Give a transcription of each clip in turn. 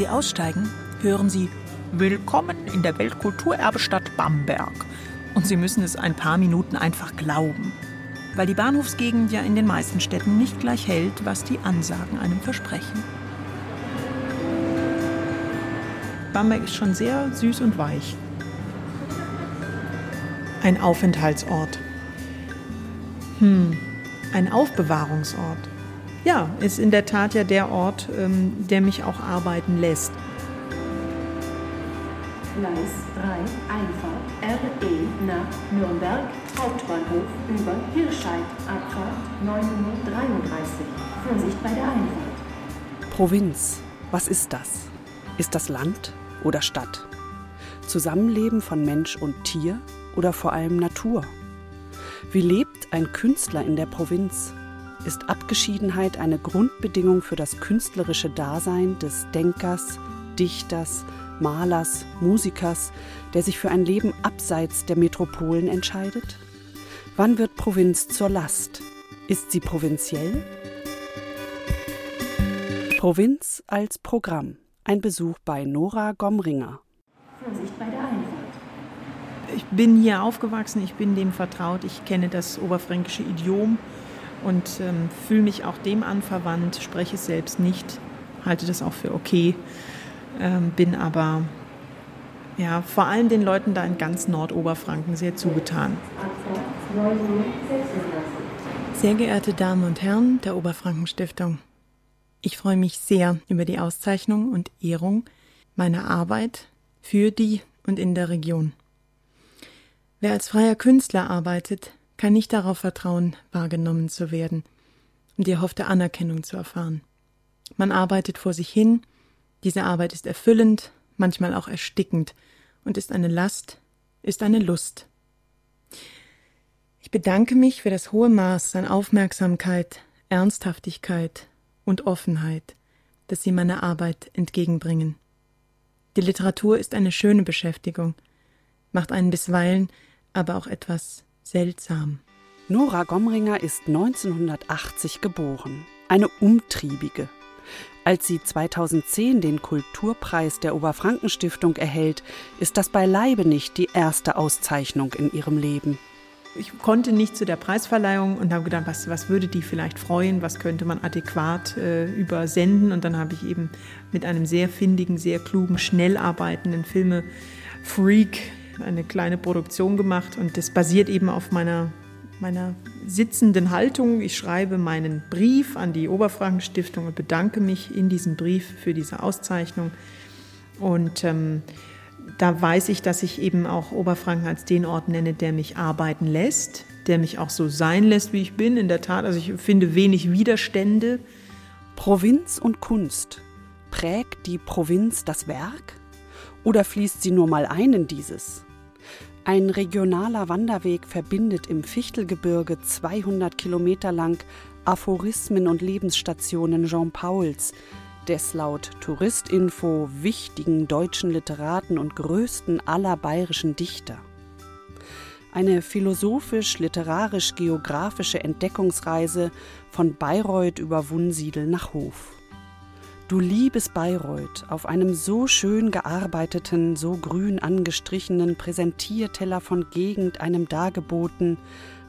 Sie aussteigen, hören Sie Willkommen in der Weltkulturerbestadt Bamberg. Und Sie müssen es ein paar Minuten einfach glauben. Weil die Bahnhofsgegend ja in den meisten Städten nicht gleich hält, was die Ansagen einem versprechen. Bamberg ist schon sehr süß und weich. Ein Aufenthaltsort. Hm, ein Aufbewahrungsort. Ja, ist in der Tat ja der Ort, ähm, der mich auch arbeiten lässt. Gleis 3 Einfahrt RE nach Nürnberg. Hauptbahnhof über Hirscheid. Abfahrt 9.33 Uhr. Vorsicht bei der Einfahrt. Provinz, was ist das? Ist das Land oder Stadt? Zusammenleben von Mensch und Tier oder vor allem Natur? Wie lebt ein Künstler in der Provinz? Ist Abgeschiedenheit eine Grundbedingung für das künstlerische Dasein des Denkers, Dichters, Malers, Musikers, der sich für ein Leben abseits der Metropolen entscheidet? Wann wird Provinz zur Last? Ist sie provinziell? Provinz als Programm. Ein Besuch bei Nora Gomringer. Vorsicht bei der Einfahrt. Ich bin hier aufgewachsen, ich bin dem vertraut, ich kenne das oberfränkische Idiom und ähm, fühle mich auch dem anverwandt, spreche es selbst nicht, halte das auch für okay, ähm, bin aber ja, vor allem den Leuten da in ganz Nordoberfranken sehr zugetan. Abfahrt 9.36 Uhr. Sehr geehrte Damen und Herren der Oberfrankenstiftung, ich freue mich sehr über die Auszeichnung und Ehrung meiner Arbeit für die und in der Region. Wer als freier Künstler arbeitet, kann nicht darauf vertrauen, wahrgenommen zu werden und die erhoffte Anerkennung zu erfahren. Man arbeitet vor sich hin, diese Arbeit ist erfüllend, manchmal auch erstickend und ist eine Last, ist eine Lust. Ich bedanke mich für das hohe Maß an Aufmerksamkeit, Ernsthaftigkeit und Offenheit, das Sie meiner Arbeit entgegenbringen. Die Literatur ist eine schöne Beschäftigung, macht einen bisweilen aber auch etwas seltsam. Nora Gomringer ist 1980 geboren, eine Umtriebige. Als sie 2010 den Kulturpreis der Oberfrankenstiftung erhält, ist das beileibe nicht die erste Auszeichnung in ihrem Leben. Ich konnte nicht zu der Preisverleihung und habe gedacht, was, was würde die vielleicht freuen, was könnte man adäquat äh, übersenden. Und dann habe ich eben mit einem sehr findigen, sehr klugen, schnell arbeitenden Filme-Freak eine kleine Produktion gemacht. Und das basiert eben auf meiner, meiner sitzenden Haltung. Ich schreibe meinen Brief an die Oberfrankenstiftung und bedanke mich in diesem Brief für diese Auszeichnung. Und ähm, da weiß ich, dass ich eben auch Oberfranken als den Ort nenne, der mich arbeiten lässt, der mich auch so sein lässt, wie ich bin. In der Tat, also ich finde wenig Widerstände. Provinz und Kunst. Prägt die Provinz das Werk? Oder fließt sie nur mal ein in dieses? Ein regionaler Wanderweg verbindet im Fichtelgebirge 200 Kilometer lang Aphorismen und Lebensstationen Jean Pauls, des laut Touristinfo wichtigen deutschen Literaten und größten aller bayerischen Dichter. Eine philosophisch-literarisch-geografische Entdeckungsreise von Bayreuth über Wunsiedel nach Hof. Du liebes Bayreuth, auf einem so schön gearbeiteten, so grün angestrichenen Präsentierteller von Gegend einem dargeboten,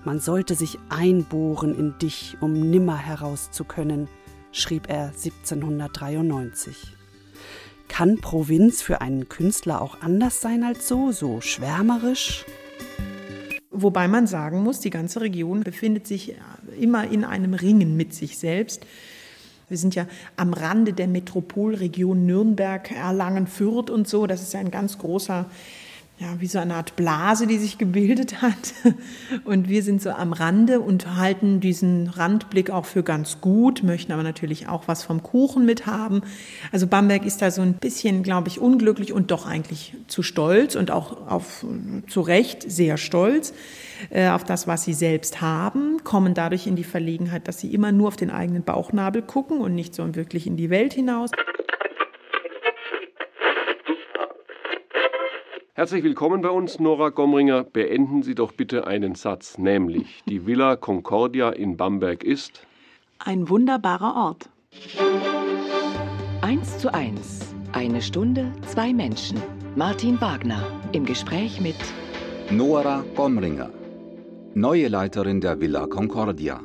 man sollte sich einbohren in dich, um nimmer herauszukönnen, schrieb er 1793. Kann Provinz für einen Künstler auch anders sein als so, so schwärmerisch? Wobei man sagen muss, die ganze Region befindet sich immer in einem Ringen mit sich selbst. Wir sind ja am Rande der Metropolregion Nürnberg, Erlangen, Fürth und so. Das ist ja ein ganz großer ja, wie so eine Art Blase, die sich gebildet hat. Und wir sind so am Rande und halten diesen Randblick auch für ganz gut, möchten aber natürlich auch was vom Kuchen mithaben. Also Bamberg ist da so ein bisschen, glaube ich, unglücklich und doch eigentlich zu stolz und auch auf, zu Recht sehr stolz äh, auf das, was sie selbst haben, kommen dadurch in die Verlegenheit, dass sie immer nur auf den eigenen Bauchnabel gucken und nicht so wirklich in die Welt hinaus. Herzlich willkommen bei uns, Nora Gomringer. Beenden Sie doch bitte einen Satz, nämlich die Villa Concordia in Bamberg ist ein wunderbarer Ort. Eins zu eins. Eine Stunde, zwei Menschen. Martin Wagner im Gespräch mit Nora Gomringer, neue Leiterin der Villa Concordia.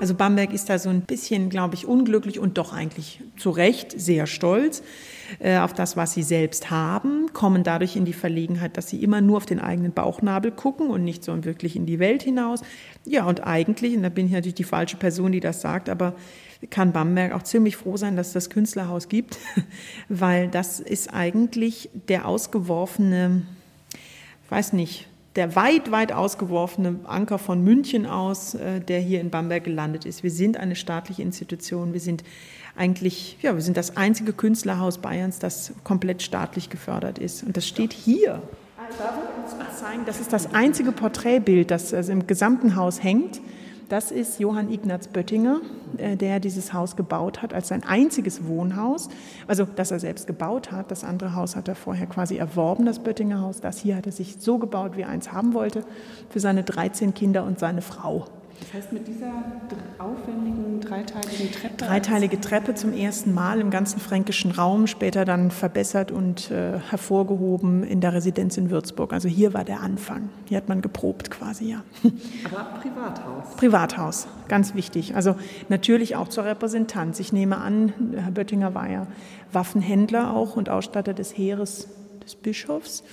Also Bamberg ist da so ein bisschen, glaube ich, unglücklich und doch eigentlich zu Recht sehr stolz äh, auf das, was sie selbst haben, kommen dadurch in die Verlegenheit, dass sie immer nur auf den eigenen Bauchnabel gucken und nicht so wirklich in die Welt hinaus. Ja, und eigentlich, und da bin ich natürlich die falsche Person, die das sagt, aber kann Bamberg auch ziemlich froh sein, dass es das Künstlerhaus gibt, weil das ist eigentlich der ausgeworfene, weiß nicht, der weit, weit ausgeworfene Anker von München aus, äh, der hier in Bamberg gelandet ist. Wir sind eine staatliche Institution. Wir sind eigentlich, ja, wir sind das einzige Künstlerhaus Bayerns, das komplett staatlich gefördert ist. Und das steht hier. Das ist das einzige Porträtbild, das also im gesamten Haus hängt. Das ist Johann Ignaz Böttinger, äh, der dieses Haus gebaut hat als sein einziges Wohnhaus. Also, das er selbst gebaut hat. Das andere Haus hat er vorher quasi erworben, das Böttinger Haus. Das hier hat er sich so gebaut, wie er eins haben wollte, für seine 13 Kinder und seine Frau. Das heißt, mit dieser aufwendigen dreiteiligen Treppe? Dreiteilige Treppe zum ersten Mal im ganzen fränkischen Raum, später dann verbessert und äh, hervorgehoben in der Residenz in Würzburg. Also hier war der Anfang. Hier hat man geprobt quasi, ja. Aber Privathaus? Privathaus, ganz wichtig. Also natürlich auch zur Repräsentanz. Ich nehme an, Herr Böttinger war ja Waffenhändler auch und Ausstatter des Heeres des Bischofs.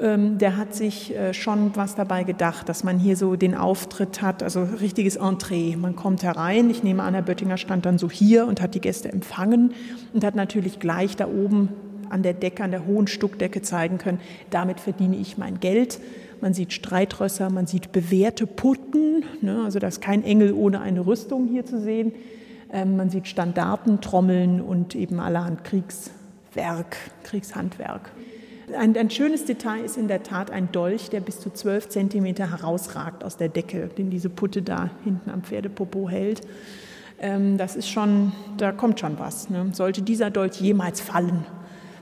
Ähm, der hat sich äh, schon was dabei gedacht, dass man hier so den Auftritt hat, also richtiges Entree. Man kommt herein, ich nehme an, Herr Böttinger stand dann so hier und hat die Gäste empfangen und hat natürlich gleich da oben an der Decke, an der hohen Stuckdecke zeigen können, damit verdiene ich mein Geld. Man sieht Streitrösser, man sieht bewährte Putten, ne, also da ist kein Engel ohne eine Rüstung hier zu sehen. Ähm, man sieht Standarten, Trommeln und eben allerhand Kriegswerk, Kriegshandwerk. Ein, ein, schönes Detail ist in der Tat ein Dolch, der bis zu zwölf Zentimeter herausragt aus der Decke, den diese Putte da hinten am Pferdepopo hält. Ähm, das ist schon, da kommt schon was. Ne? Sollte dieser Dolch jemals fallen,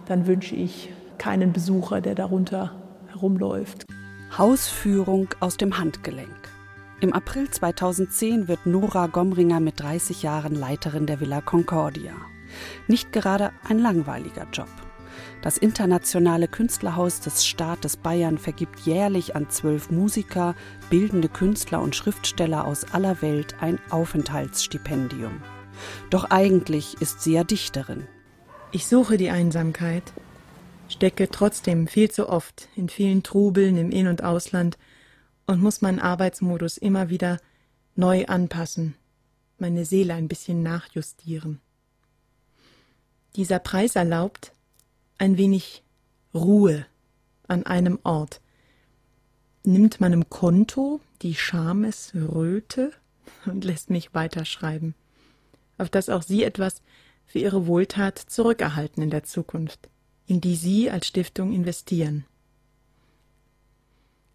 dann wünsche ich keinen Besucher, der darunter herumläuft. Hausführung aus dem Handgelenk. Im April 2010 wird Nora Gomringer mit 30 Jahren Leiterin der Villa Concordia. Nicht gerade ein langweiliger Job. Das internationale Künstlerhaus des Staates Bayern vergibt jährlich an zwölf Musiker, bildende Künstler und Schriftsteller aus aller Welt ein Aufenthaltsstipendium. Doch eigentlich ist sie ja Dichterin. Ich suche die Einsamkeit, stecke trotzdem viel zu oft in vielen Trubeln im In- und Ausland und muss meinen Arbeitsmodus immer wieder neu anpassen, meine Seele ein bisschen nachjustieren. Dieser Preis erlaubt, ein wenig Ruhe an einem Ort. Nimmt meinem Konto die Schamesröte und lässt mich weiterschreiben, auf dass auch Sie etwas für Ihre Wohltat zurückerhalten in der Zukunft, in die Sie als Stiftung investieren.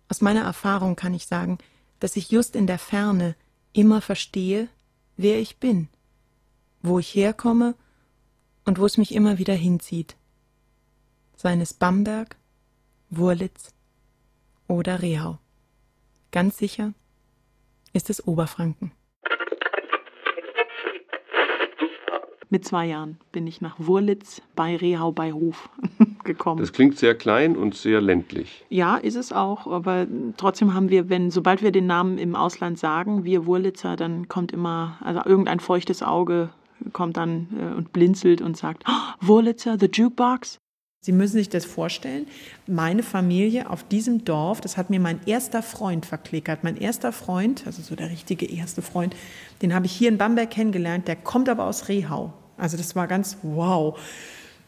Aus meiner Erfahrung kann ich sagen, dass ich just in der Ferne immer verstehe, wer ich bin, wo ich herkomme und wo es mich immer wieder hinzieht seien es Bamberg, Wurlitz oder Rehau. Ganz sicher ist es Oberfranken. Mit zwei Jahren bin ich nach Wurlitz bei Rehau bei Hof gekommen. Das klingt sehr klein und sehr ländlich. Ja, ist es auch, aber trotzdem haben wir, wenn, sobald wir den Namen im Ausland sagen, wir Wurlitzer, dann kommt immer, also irgendein feuchtes Auge kommt dann äh, und blinzelt und sagt, oh, Wurlitzer, the Jukebox. Sie müssen sich das vorstellen. Meine Familie auf diesem Dorf, das hat mir mein erster Freund verklickert. Mein erster Freund, also so der richtige erste Freund, den habe ich hier in Bamberg kennengelernt. Der kommt aber aus Rehau. Also das war ganz wow.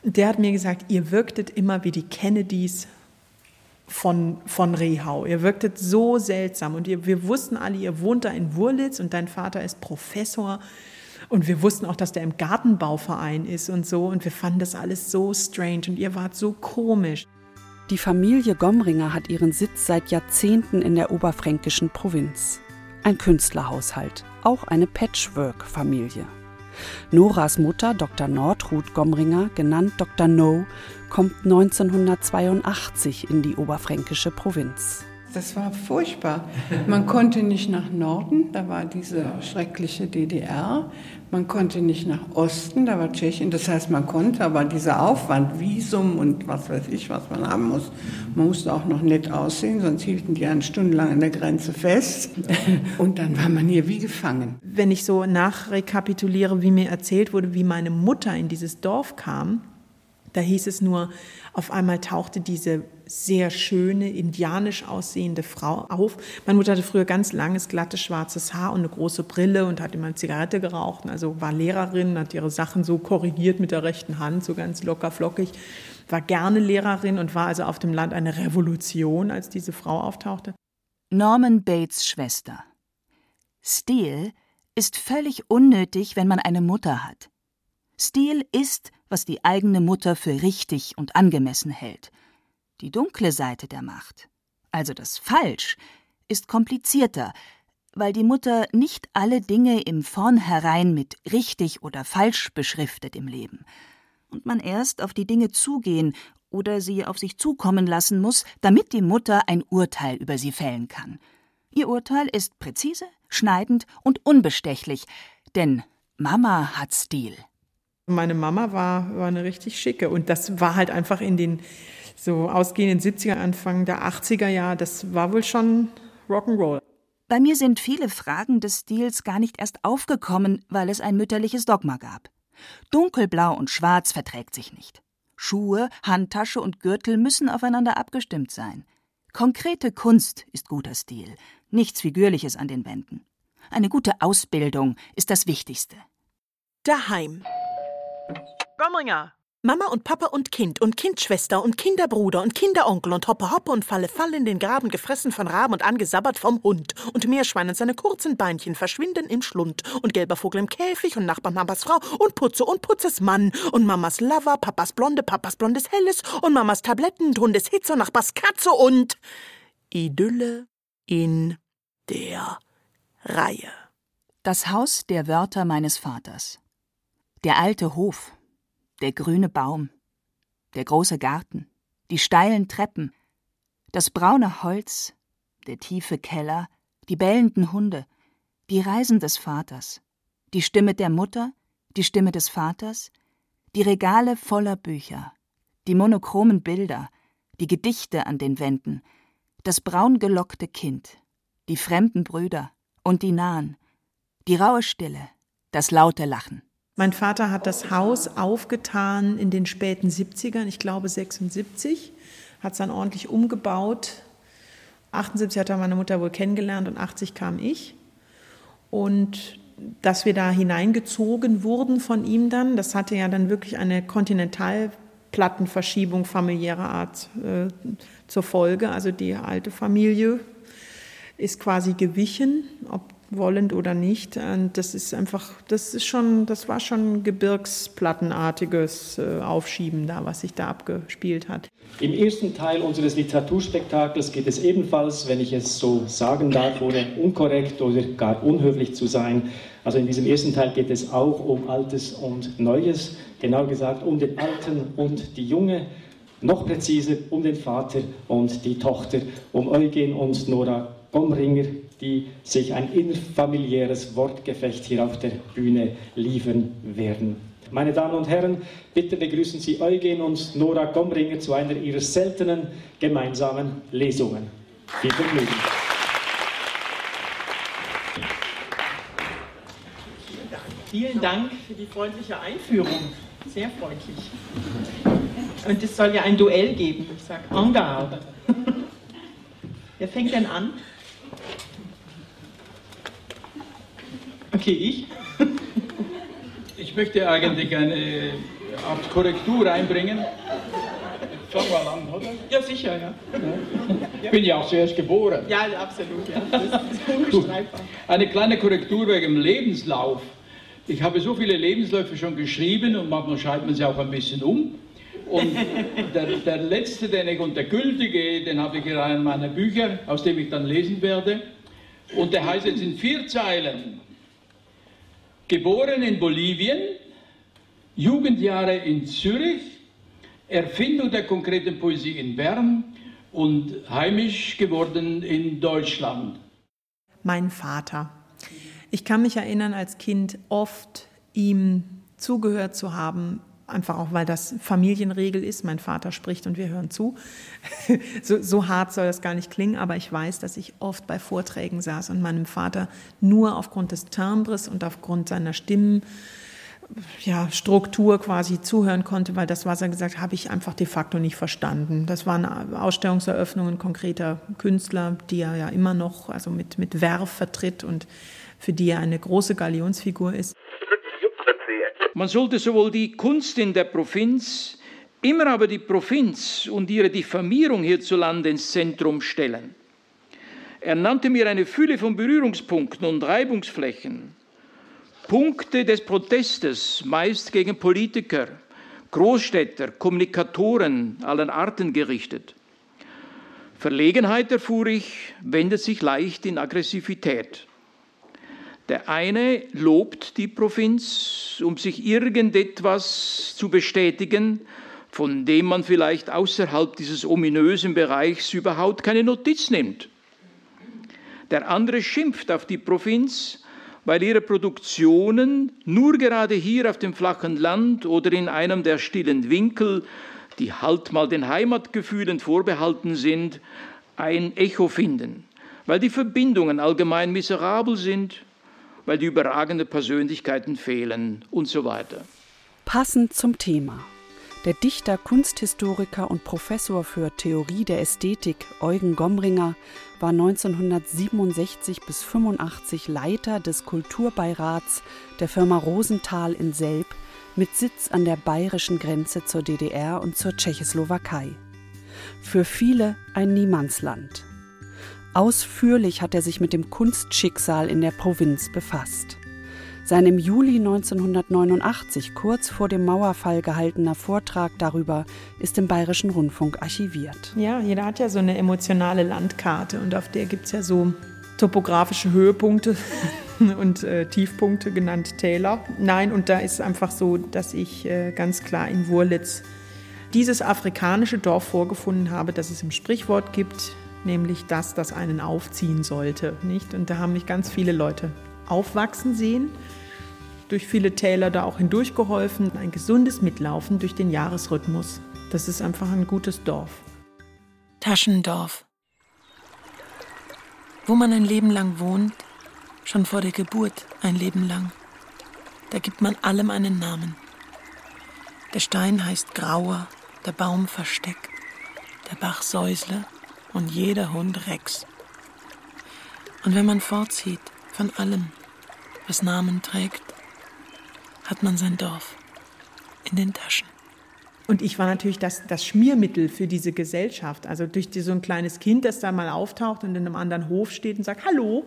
der hat mir gesagt, ihr wirktet immer wie die Kennedys von, von Rehau. Ihr wirktet so seltsam und ihr, wir wussten alle, ihr wohnt da in Wurlitz und dein Vater ist Professor und wir wussten auch, dass der im Gartenbauverein ist und so und wir fanden das alles so strange und ihr wart so komisch. Die Familie Gomringer hat ihren Sitz seit Jahrzehnten in der oberfränkischen Provinz. Ein Künstlerhaushalt, auch eine Patchwork-Familie. Noras Mutter, Dr. Nordruth Gomringer, genannt Dr. No, kommt 1982 in die oberfränkische Provinz. Das war furchtbar. Man konnte nicht nach Norden, da war diese schreckliche DDR. Man konnte nicht nach Osten, da war Tschechien. Das heißt, man konnte, aber dieser Aufwand, Visum und was weiß ich, was man haben muss, man musste auch noch nett aussehen, sonst hielten die einen stundenlang an der Grenze fest. Und dann war man hier wie gefangen. Wenn ich so nachrekapituliere, wie mir erzählt wurde, wie meine Mutter in dieses Dorf kam, da hieß es nur, auf einmal tauchte diese sehr schöne, indianisch aussehende Frau auf. Meine Mutter hatte früher ganz langes, glattes, schwarzes Haar und eine große Brille und hat immer eine Zigarette geraucht. Also war Lehrerin, hat ihre Sachen so korrigiert mit der rechten Hand, so ganz locker flockig. War gerne Lehrerin und war also auf dem Land eine Revolution, als diese Frau auftauchte. Norman Bates Schwester. Stil ist völlig unnötig, wenn man eine Mutter hat. Stil ist, was die eigene Mutter für richtig und angemessen hält. Die dunkle Seite der Macht, also das Falsch, ist komplizierter, weil die Mutter nicht alle Dinge im Vornherein mit richtig oder falsch beschriftet im Leben und man erst auf die Dinge zugehen oder sie auf sich zukommen lassen muss, damit die Mutter ein Urteil über sie fällen kann. Ihr Urteil ist präzise, schneidend und unbestechlich, denn Mama hat Stil. Meine Mama war, war eine richtig schicke und das war halt einfach in den so ausgehenden 70er, Anfang der 80er Jahre, das war wohl schon Rock'n'Roll. Bei mir sind viele Fragen des Stils gar nicht erst aufgekommen, weil es ein mütterliches Dogma gab. Dunkelblau und Schwarz verträgt sich nicht. Schuhe, Handtasche und Gürtel müssen aufeinander abgestimmt sein. Konkrete Kunst ist guter Stil, nichts Figürliches an den Wänden. Eine gute Ausbildung ist das Wichtigste. Daheim. Gomringer. Mama und Papa und Kind und Kindschwester und Kinderbruder und Kinderonkel und Hoppe Hoppe und Falle Falle in den Graben gefressen von Raben und angesabbert vom Hund und Meerschwein und seine kurzen Beinchen verschwinden im Schlund und gelber Vogel im Käfig und Nachbar Mamas Frau und Putze und Putzes Mann und Mamas Lover, Papas Blonde, Papas blondes Helles und Mamas Tabletten, Hundes Hitze und Nachbars Katze und Idylle in der Reihe. Das Haus der Wörter meines Vaters. Der alte Hof, der grüne Baum, der große Garten, die steilen Treppen, das braune Holz, der tiefe Keller, die bellenden Hunde, die Reisen des Vaters, die Stimme der Mutter, die Stimme des Vaters, die Regale voller Bücher, die monochromen Bilder, die Gedichte an den Wänden, das braungelockte Kind, die fremden Brüder und die nahen, die raue Stille, das laute Lachen. Mein Vater hat das Haus aufgetan in den späten 70ern, ich glaube 76, hat es dann ordentlich umgebaut. 78 hat er meine Mutter wohl kennengelernt und 80 kam ich. Und dass wir da hineingezogen wurden von ihm dann, das hatte ja dann wirklich eine Kontinentalplattenverschiebung familiärer Art äh, zur Folge. Also die alte Familie ist quasi gewichen, ob wollend oder nicht. Und das ist einfach, das ist schon, das war schon gebirgsplattenartiges äh, Aufschieben da, was sich da abgespielt hat. Im ersten Teil unseres Literaturspektakels geht es ebenfalls, wenn ich es so sagen darf, ohne unkorrekt oder gar unhöflich zu sein. Also in diesem ersten Teil geht es auch um Altes und Neues, genau gesagt um den Alten und die Junge, noch präziser um den Vater und die Tochter, um Eugen und Nora Gomringer, die sich ein innerfamiliäres Wortgefecht hier auf der Bühne liefern werden. Meine Damen und Herren, bitte begrüßen Sie Eugen und Nora Gomringer zu einer ihrer seltenen gemeinsamen Lesungen. Viel Vergnügen. Vielen Dank für die freundliche Einführung. Sehr freundlich. Und es soll ja ein Duell geben. Ich sage en garde. Wer fängt denn an? Okay, ich? Ich möchte eigentlich eine Art Korrektur einbringen. Fangen wir an, oder? Ja, sicher, ja. Ich bin ja auch zuerst geboren. Ja, absolut, ja. Das ist unbestreitbar. Eine kleine Korrektur wegen dem Lebenslauf. Ich habe so viele Lebensläufe schon geschrieben und manchmal schreibt man sie auch ein bisschen um. Und der, der letzte, den ich, und der gültige, den habe ich in meinen Büchern, aus dem ich dann lesen werde. Und der heißt jetzt in vier Zeilen. Geboren in Bolivien, Jugendjahre in Zürich, Erfindung der konkreten Poesie in Bern und heimisch geworden in Deutschland. Mein Vater. Ich kann mich erinnern, als Kind oft ihm zugehört zu haben, einfach auch weil das Familienregel ist. Mein Vater spricht und wir hören zu. so, so, hart soll das gar nicht klingen, aber ich weiß, dass ich oft bei Vorträgen saß und meinem Vater nur aufgrund des Timbres und aufgrund seiner Stimmen ja, Struktur quasi zuhören konnte, weil das, was er gesagt hat, habe ich einfach de facto nicht verstanden. Das waren Ausstellungseröffnungen konkreter Künstler, die er ja immer noch also mit, mit Werf vertritt und für die er eine große Galionsfigur ist. Man sollte sowohl die Kunst in der Provinz, immer aber die Provinz und ihre Diffamierung hierzulande ins Zentrum stellen. Er nannte mir eine Fülle von Berührungspunkten und Reibungsflächen, Punkte des Protestes, meist gegen Politiker, Großstädter, Kommunikatoren allen Arten gerichtet. Verlegenheit, erfuhr ich, wendet sich leicht in Aggressivität. Der eine lobt die Provinz, um sich irgendetwas zu bestätigen, von dem man vielleicht außerhalb dieses ominösen Bereichs überhaupt keine Notiz nimmt. Der andere schimpft auf die Provinz, weil ihre Produktionen nur gerade hier auf dem flachen Land oder in einem der stillen Winkel, die halt mal den Heimatgefühlen vorbehalten sind, ein Echo finden, weil die Verbindungen allgemein miserabel sind, weil die überragenden Persönlichkeiten fehlen und so weiter. Passend zum Thema. Der Dichter, Kunsthistoriker und Professor für Theorie der Ästhetik Eugen Gomringer war 1967 bis 85 Leiter des Kulturbeirats der Firma Rosenthal in Selb mit Sitz an der bayerischen Grenze zur DDR und zur Tschechoslowakei. Für viele ein Niemandsland. Ausführlich hat er sich mit dem Kunstschicksal in der Provinz befasst. Sein im Juli 1989 kurz vor dem Mauerfall gehaltener Vortrag darüber ist im Bayerischen Rundfunk archiviert. Ja, jeder hat ja so eine emotionale Landkarte und auf der gibt es ja so topografische Höhepunkte und äh, Tiefpunkte genannt Täler. Nein, und da ist einfach so, dass ich äh, ganz klar in Wurlitz dieses afrikanische Dorf vorgefunden habe, das es im Sprichwort gibt, nämlich das, das einen aufziehen sollte. Nicht? Und da haben mich ganz viele Leute aufwachsen sehen, durch viele Täler da auch hindurchgeholfen. Ein gesundes Mitlaufen durch den Jahresrhythmus. Das ist einfach ein gutes Dorf. Taschendorf. Wo man ein Leben lang wohnt, schon vor der Geburt ein Leben lang. Da gibt man allem einen Namen. Der Stein heißt Grauer, der Baum Versteck, der Bach Säusle, und jeder Hund Rex. Und wenn man fortzieht von allem, was Namen trägt, hat man sein Dorf in den Taschen. Und ich war natürlich das, das Schmiermittel für diese Gesellschaft. Also durch die, so ein kleines Kind, das da mal auftaucht und in einem anderen Hof steht und sagt, hallo,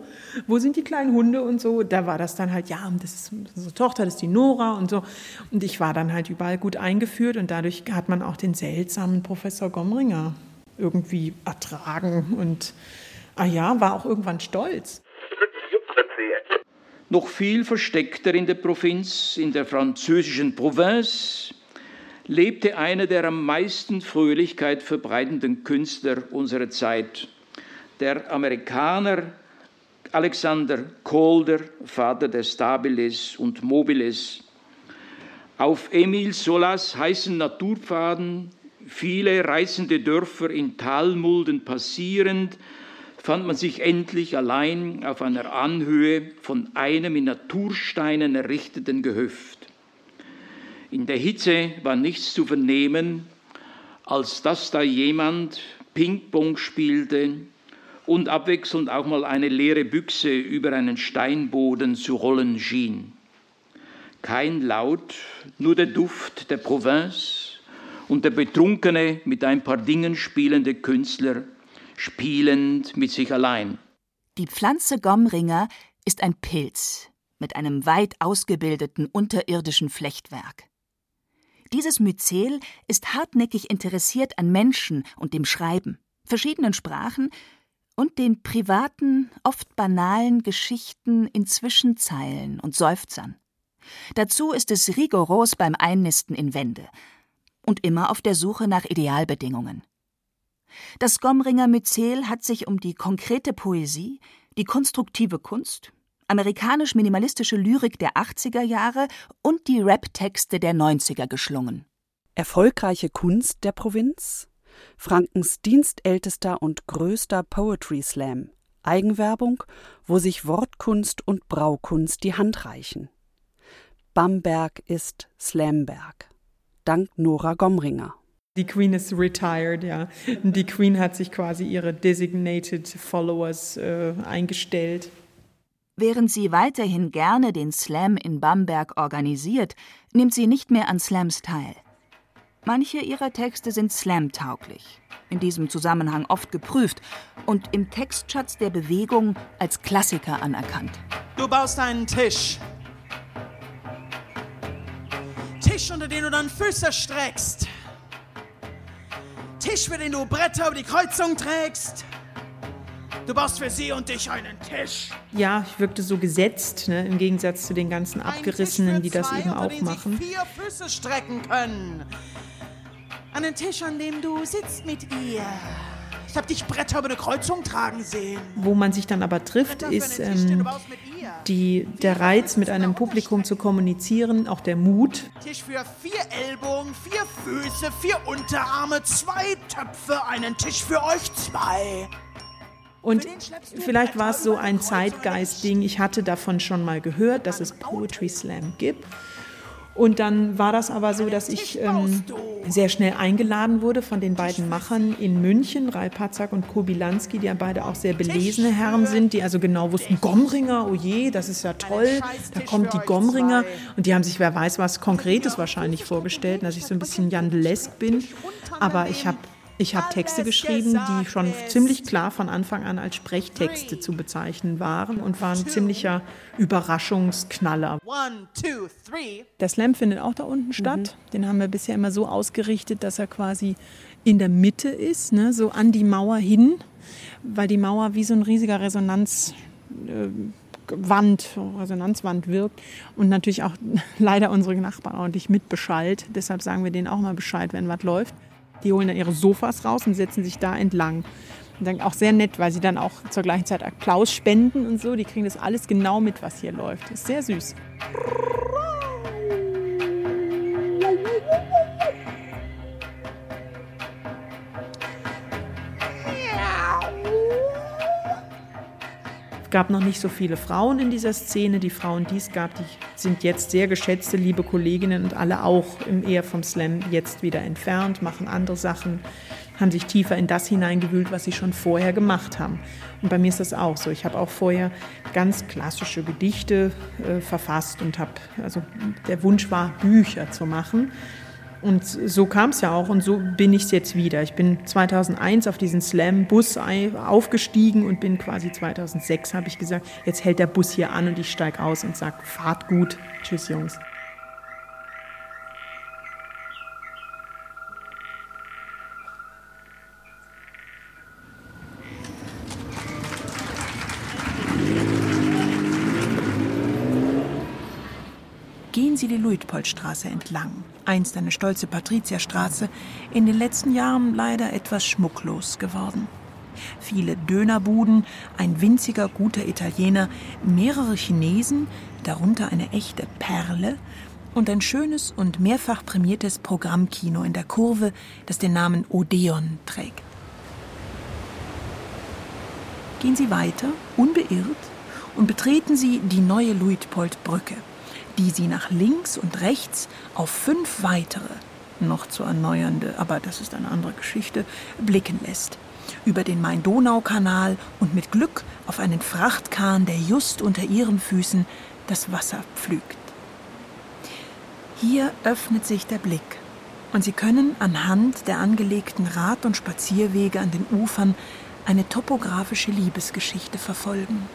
wo sind die kleinen Hunde und so. Da war das dann halt, ja, das ist unsere Tochter, das ist die Nora und so. Und ich war dann halt überall gut eingeführt und dadurch hat man auch den seltsamen Professor Gomringer irgendwie ertragen und, ah ja, war auch irgendwann stolz. Noch viel versteckter in der Provinz, in der französischen Province, lebte einer der am meisten Fröhlichkeit verbreitenden Künstler unserer Zeit, der Amerikaner Alexander Calder, Vater der Stabilis und Mobilis. Auf Emile Solas heißen Naturpfaden viele reißende Dörfer in Talmulden passierend, fand man sich endlich allein auf einer Anhöhe von einem in Natursteinen errichteten Gehöft. In der Hitze war nichts zu vernehmen, als dass da jemand Ping-Pong spielte und abwechselnd auch mal eine leere Büchse über einen Steinboden zu rollen schien. kein Laut, nur der Duft der Province und der betrunkene, mit ein paar Dingen spielende Künstler, spielend mit sich allein. Die Pflanze Gomringer ist ein Pilz mit einem weit ausgebildeten unterirdischen Flechtwerk. Dieses Myzel ist hartnäckig interessiert an Menschen und dem Schreiben, verschiedenen Sprachen und den privaten, oft banalen Geschichten in Zwischenzeilen und Seufzern. Dazu ist es rigoros beim Einnisten in Wände und immer auf der Suche nach Idealbedingungen. Das Gomringer Myzel hat sich um die konkrete Poesie, die konstruktive Kunst, amerikanisch-minimalistische Lyrik der 80er Jahre und die Rap-Texte der 90er geschlungen. Erfolgreiche Kunst der Provinz? Frankens dienstältester und größter Poetry Slam. Eigenwerbung, wo sich Wortkunst und Braukunst die Hand reichen. Bamberg ist Slamberg. Dank Nora Gomringer. Die Queen ist retired, ja. Die Queen hat sich quasi ihre designated Followers äh, eingestellt. Während sie weiterhin gerne den Slam in Bamberg organisiert, nimmt sie nicht mehr an Slams teil. Manche ihrer Texte sind Slam-tauglich, in diesem Zusammenhang oft geprüft und im Textschatz der Bewegung als Klassiker anerkannt. Du baust einen Tisch. Tisch, unter den du dann Füße streckst. Tisch, für den du Bretter über die Kreuzung trägst. Du baust für sie und dich einen Tisch. Ja, ich wirkte so gesetzt, ne, im Gegensatz zu den ganzen Abgerissenen, die das eben auch machen. vier Füße strecken können. Einen Tisch, an dem du sitzt mit ihr. Ich hab dich Bretter über eine Kreuzung tragen sehen. Wo man sich dann aber trifft, ist ähm, die, der Reiz, mit einem Publikum zu kommunizieren, auch der Mut. Tisch für vier Ellbogen, vier Füße, vier Unterarme, zwei Töpfe, einen Tisch für euch zwei. Und vielleicht war es so ein Zeitgeist-Ding. Ich hatte davon schon mal gehört, dass es Poetry Slam gibt. Und dann war das aber so, dass ich ähm, sehr schnell eingeladen wurde von den beiden Machern in München, Rai Patzak und Kobilanski, die ja beide auch sehr belesene Herren sind, die also genau wussten, Gomringer, oh je, das ist ja toll, da kommt die Gomringer. Und die haben sich, wer weiß was Konkretes wahrscheinlich vorgestellt, dass ich so ein bisschen Jandelesk bin. Aber ich habe ich habe Texte geschrieben, die schon ziemlich klar von Anfang an als Sprechtexte zu bezeichnen waren und waren ziemlicher Überraschungsknaller. Der Slam findet auch da unten statt. Mhm. Den haben wir bisher immer so ausgerichtet, dass er quasi in der Mitte ist, ne, so an die Mauer hin, weil die Mauer wie so ein riesiger Resonanz. Äh, Wand, Resonanzwand wirkt und natürlich auch leider unsere Nachbarn ordentlich mitbeschallt. Deshalb sagen wir denen auch mal Bescheid, wenn was läuft. Die holen dann ihre Sofas raus und setzen sich da entlang. Und dann auch sehr nett, weil sie dann auch zur gleichen Zeit Applaus spenden und so. Die kriegen das alles genau mit, was hier läuft. Ist sehr süß. Gab noch nicht so viele Frauen in dieser Szene. Die Frauen, die es gab, die sind jetzt sehr geschätzte, liebe Kolleginnen und alle auch im eher vom Slam jetzt wieder entfernt, machen andere Sachen, haben sich tiefer in das hineingewühlt, was sie schon vorher gemacht haben. Und bei mir ist das auch so. Ich habe auch vorher ganz klassische Gedichte äh, verfasst und habe, also der Wunsch war, Bücher zu machen. Und so kam es ja auch und so bin ich jetzt wieder. Ich bin 2001 auf diesen Slam-Bus aufgestiegen und bin quasi 2006, habe ich gesagt, jetzt hält der Bus hier an und ich steige aus und sage, fahrt gut. Tschüss, Jungs. Luitpoldstraße entlang, einst eine stolze Patrizierstraße, in den letzten Jahren leider etwas schmucklos geworden. Viele Dönerbuden, ein winziger guter Italiener, mehrere Chinesen, darunter eine echte Perle und ein schönes und mehrfach prämiertes Programmkino in der Kurve, das den Namen Odeon trägt. Gehen Sie weiter, unbeirrt, und betreten Sie die neue Luitpoldbrücke die sie nach links und rechts auf fünf weitere, noch zu erneuernde, aber das ist eine andere Geschichte, blicken lässt. Über den Main-Donau-Kanal und mit Glück auf einen Frachtkahn, der just unter ihren Füßen das Wasser pflügt. Hier öffnet sich der Blick und Sie können anhand der angelegten Rad- und Spazierwege an den Ufern eine topografische Liebesgeschichte verfolgen,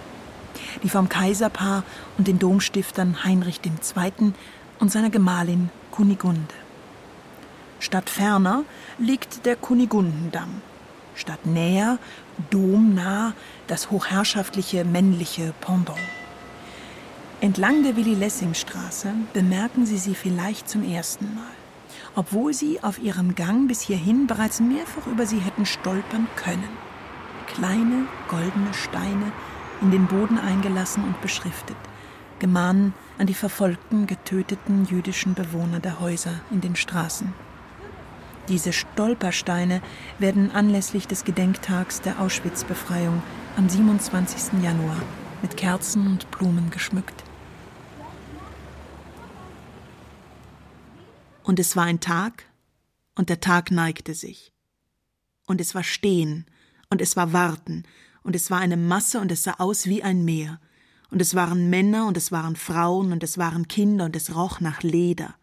die vom Kaiserpaar und den Domstiftern Heinrich II. und seiner Gemahlin Kunigunde. Statt ferner liegt der Kunigundendamm, statt näher, domnah, das hochherrschaftliche männliche Pendant. Entlang der Willi-Lessing-Straße bemerken Sie sie vielleicht zum ersten Mal, obwohl Sie auf Ihrem Gang bis hierhin bereits mehrfach über sie hätten stolpern können. Kleine goldene Steine, in den Boden eingelassen und beschriftet, gemahnen an die verfolgten, getöteten jüdischen Bewohner der Häuser in den Straßen. Diese Stolpersteine werden anlässlich des Gedenktags der Auschwitz-Befreiung am 27. Januar mit Kerzen und Blumen geschmückt. Und es war ein Tag, und der Tag neigte sich. Und es war Stehen, und es war Warten, und es war eine Masse, und es sah aus wie ein Meer. Und es waren Männer, und es waren Frauen, und es waren Kinder, und es roch nach Leder.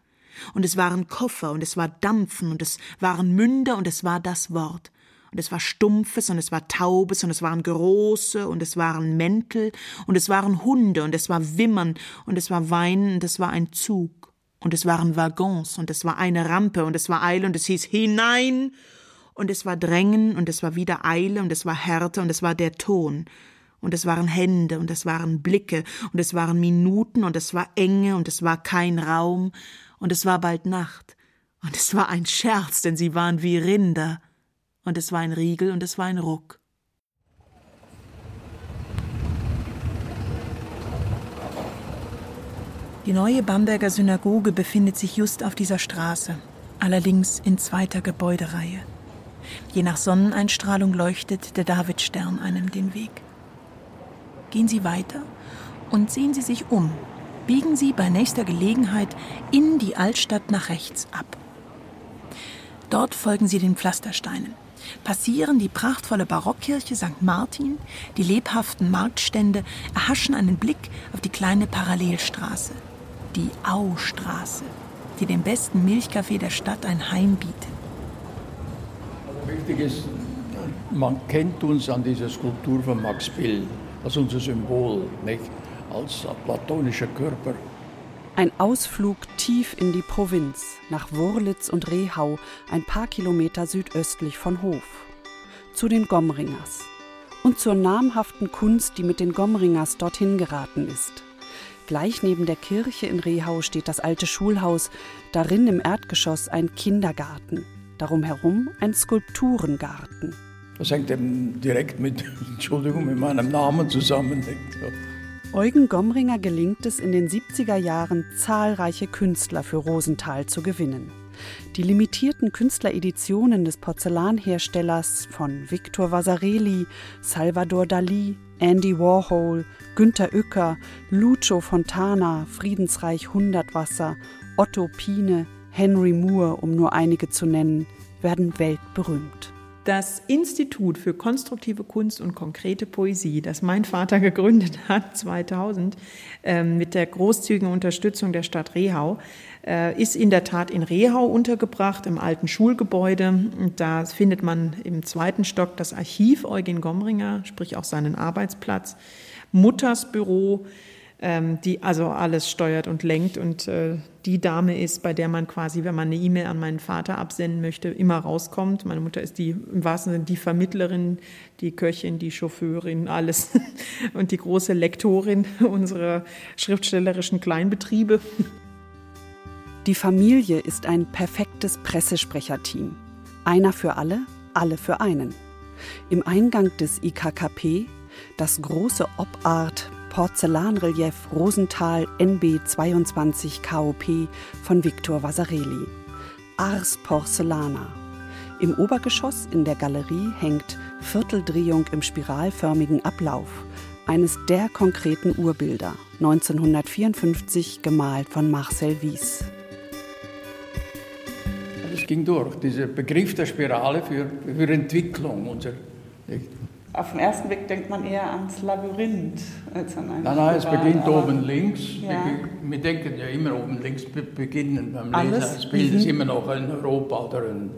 Und es waren Koffer, und es war Dampfen, und es waren Münder, und es war das Wort. Und es war Stumpfes, und es war Taubes, und es waren Große, und es waren Mäntel, und es waren Hunde, und es war Wimmern, und es war Weinen, und es war ein Zug und es waren Waggons und es war eine Rampe und es war Eile und es hieß hinein und es war Drängen und es war wieder Eile und es war Härte und es war der Ton und es waren Hände und es waren Blicke und es waren Minuten und es war Enge und es war kein Raum und es war bald Nacht und es war ein Scherz, denn sie waren wie Rinder und es war ein Riegel und es war ein Ruck. Die neue Bamberger Synagoge befindet sich just auf dieser Straße, allerdings in zweiter Gebäudereihe. Je nach Sonneneinstrahlung leuchtet der Davidstern einem den Weg. Gehen Sie weiter und sehen Sie sich um. Biegen Sie bei nächster Gelegenheit in die Altstadt nach rechts ab. Dort folgen Sie den Pflastersteinen, passieren die prachtvolle Barockkirche St. Martin, die lebhaften Marktstände, erhaschen einen Blick auf die kleine Parallelstraße, die Austraße, die dem besten Milchkaffee der Stadt ein Heim bietet. Wichtig ist, man kennt uns an dieser Skulptur von Max Bill als unser Symbol, nicht? als platonischer Körper. Ein Ausflug tief in die Provinz, nach Wurlitz und Rehau, ein paar Kilometer südöstlich von Hof. Zu den Gomringers und zur namhaften Kunst, die mit den Gomringers dorthin geraten ist. Gleich neben der Kirche in Rehau steht das alte Schulhaus, darin im Erdgeschoss ein Kindergarten, darum herum ein Skulpturengarten. Das hängt eben direkt mit, Entschuldigung, mit meinem Namen zusammen. Eugen Gomringer gelingt es in den 70er Jahren, zahlreiche Künstler für Rosenthal zu gewinnen. Die limitierten Künstlereditionen des Porzellanherstellers von Victor Vasarely, Salvador Dali, Andy Warhol, Günter Uecker, Lucio Fontana, Friedensreich Hundertwasser, Otto Pine, Henry Moore, um nur einige zu nennen, werden weltberühmt. Das Institut für konstruktive Kunst und konkrete Poesie, das mein Vater gegründet hat 2000 äh, mit der großzügigen Unterstützung der Stadt Rehau, äh, ist in der Tat in Rehau untergebracht, im alten Schulgebäude. Da findet man im zweiten Stock das Archiv Eugen Gomringer, sprich auch seinen Arbeitsplatz, Mutters Büro, ähm, die also alles steuert und lenkt und äh, die Dame ist, bei der man quasi, wenn man eine E-Mail an meinen Vater absenden möchte, immer rauskommt. Meine Mutter ist die im wahrsten Sinne die Vermittlerin, die Köchin, die Chauffeurin, alles und die große Lektorin unserer schriftstellerischen Kleinbetriebe. Die Familie ist ein perfektes Pressesprecherteam. Einer für alle, alle für einen. Im Eingang des IKKP das große Obart Porzellanrelief Rosenthal NB 22 KOP von Victor Vasarely. Ars Porcellana. Im Obergeschoss in der Galerie hängt Vierteldrehung im spiralförmigen Ablauf, eines der konkreten Urbilder, 1954 gemalt von Marcel Wies ging durch. Dieser Begriff der Spirale für, für Entwicklung. Unser, Auf den ersten Blick denkt man eher ans Labyrinth als an ein Nein, nein, es beginnt oben links. Ja. Wir denken ja immer oben links be- beginnen beim Alles? Lesen. Das Bild Mhm. ist immer noch in Europa oder in,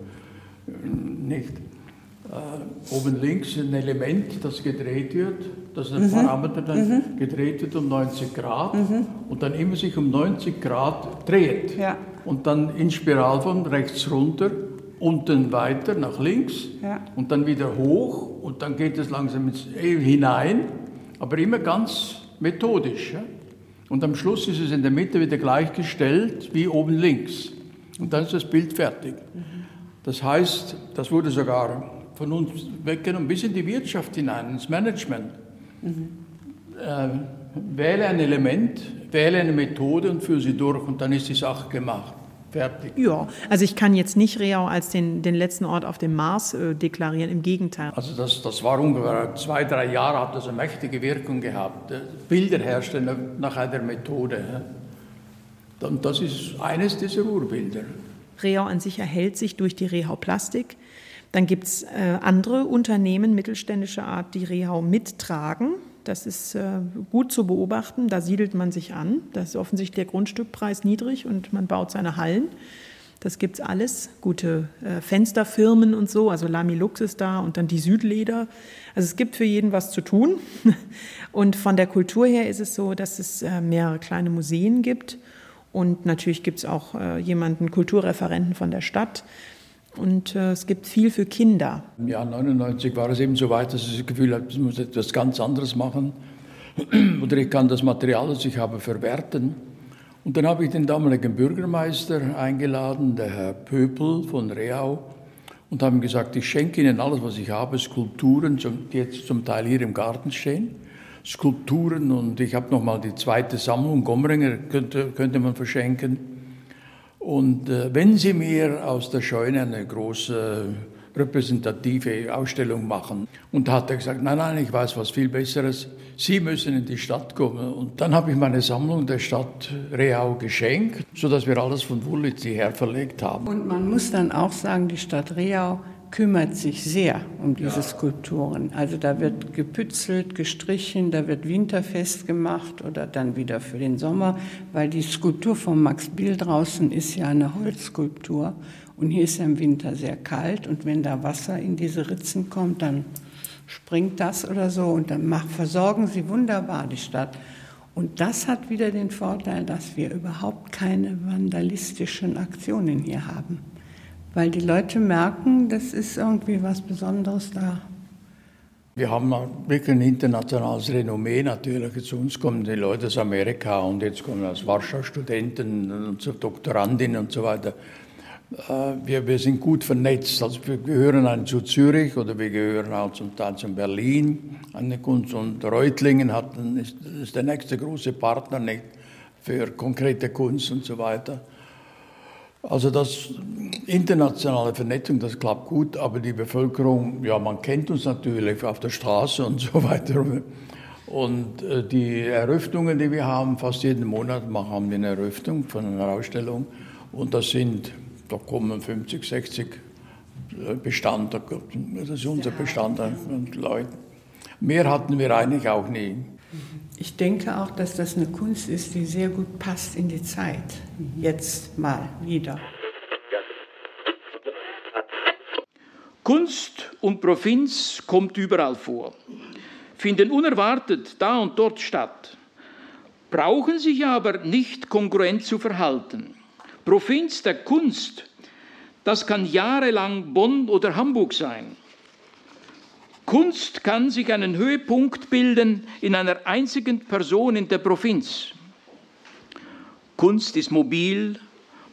nicht. Äh, oben links ein Element, das gedreht wird, das ist ein Mhm. Parameter, dann Mhm. gedreht wird um 90 Grad Mhm. und dann immer sich um 90 Grad dreht. Ja. Und dann in Spiralform rechts runter, unten weiter nach links Ja. und dann wieder hoch und dann geht es langsam ins, eh, hinein, aber immer ganz methodisch. Ja? Und am Schluss ist es in der Mitte wieder gleichgestellt wie oben links. Und dann ist das Bild fertig. Das heißt, das wurde sogar von uns weggenommen bis in die Wirtschaft hinein, ins Management. Äh, wähle ein Element, wähle eine Methode und führe sie durch und dann ist die Sache gemacht. Fertig. Ja, also ich kann jetzt nicht Reau als den, den letzten Ort auf dem Mars äh, deklarieren, im Gegenteil. Also das, das war ungefähr zwei, drei Jahre, hat das eine mächtige Wirkung gehabt. Äh, Bilder herstellen nach einer Methode. Und das ist eines dieser Urbilder. Reau an sich erhält sich durch die Rehau Plastik. Dann gibt es äh, andere Unternehmen mittelständischer Art, die Rehau mittragen. Das ist äh, gut zu beobachten. Da siedelt man sich an. Da ist offensichtlich der Grundstückpreis niedrig und man baut seine Hallen. Das gibt's alles. Gute äh, Fensterfirmen und so. Also Lamilux ist da und dann die Südleder. Also es gibt für jeden was zu tun. Und von der Kultur her ist es so, dass es äh, mehrere kleine Museen gibt. Und natürlich gibt es auch jemanden, Kulturreferenten von der Stadt. Und äh, es gibt viel für Kinder. Im Jahr 99 war es eben so weit, dass ich das Gefühl hatte, ich muss etwas ganz anderes machen. Oder ich kann das Material, das ich habe, verwerten. Und dann habe ich den damaligen Bürgermeister eingeladen, der Herr Pöpel von Reau, und habe ihm gesagt, ich schenke Ihnen alles, was ich habe, Skulpturen, die jetzt zum Teil hier im Garten stehen. Skulpturen und ich habe nochmal die zweite Sammlung, Gomringer könnte, könnte man verschenken. Und äh, wenn Sie mir aus der Scheune eine große repräsentative Ausstellung machen. Und da hat er gesagt, nein, nein, ich weiß was viel Besseres. Sie müssen in die Stadt kommen. Und dann habe ich meine Sammlung der Stadt Reau geschenkt, sodass wir alles von Wulitz hierher verlegt haben. Und man muss dann auch sagen, die Stadt Reau kümmert sich sehr um diese Skulpturen. Also da wird gepützelt, gestrichen, da wird Winterfest gemacht oder dann wieder für den Sommer, weil die Skulptur von Max Biel draußen ist ja eine Holzskulptur und hier ist ja im Winter sehr kalt und wenn da Wasser in diese Ritzen kommt, dann springt das oder so und dann mach, versorgen sie wunderbar die Stadt. Und das hat wieder den Vorteil, dass wir überhaupt keine vandalistischen Aktionen hier haben. Weil die Leute merken, das ist irgendwie was Besonderes da. Wir haben wirklich ein internationales Renommee natürlich. Zu uns kommen die Leute aus Amerika und jetzt kommen aus Warschau Studenten und so Doktorandinnen und so weiter. Äh, Wir, wir sind gut vernetzt. Also wir gehören einen zu Zürich oder wir gehören auch zum Teil zu Berlin. Eine Kunst und Reutlingen hat, ist, ist der nächste große Partner für konkrete Kunst und so weiter. Also das internationale Vernetzung, das klappt gut, aber die Bevölkerung, ja, man kennt uns natürlich auf der Straße und so weiter. Und äh, die Eröffnungen, die wir haben, fast jeden Monat machen wir eine Eröffnung von einer Ausstellung. Und das sind, da kommen 50, 60 Bestand, das ist unser Bestand an Leuten. Mehr hatten wir eigentlich auch nie. Ich denke auch, dass das eine Kunst ist, die sehr gut passt in die Zeit. Jetzt mal wieder. Kunst und Provinz kommt überall vor, finden unerwartet da und dort statt, brauchen sich aber nicht kongruent zu verhalten. Provinz der Kunst, das kann jahrelang Bonn oder Hamburg sein. Kunst kann sich einen Höhepunkt bilden in einer einzigen Person in der Provinz. Kunst ist mobil,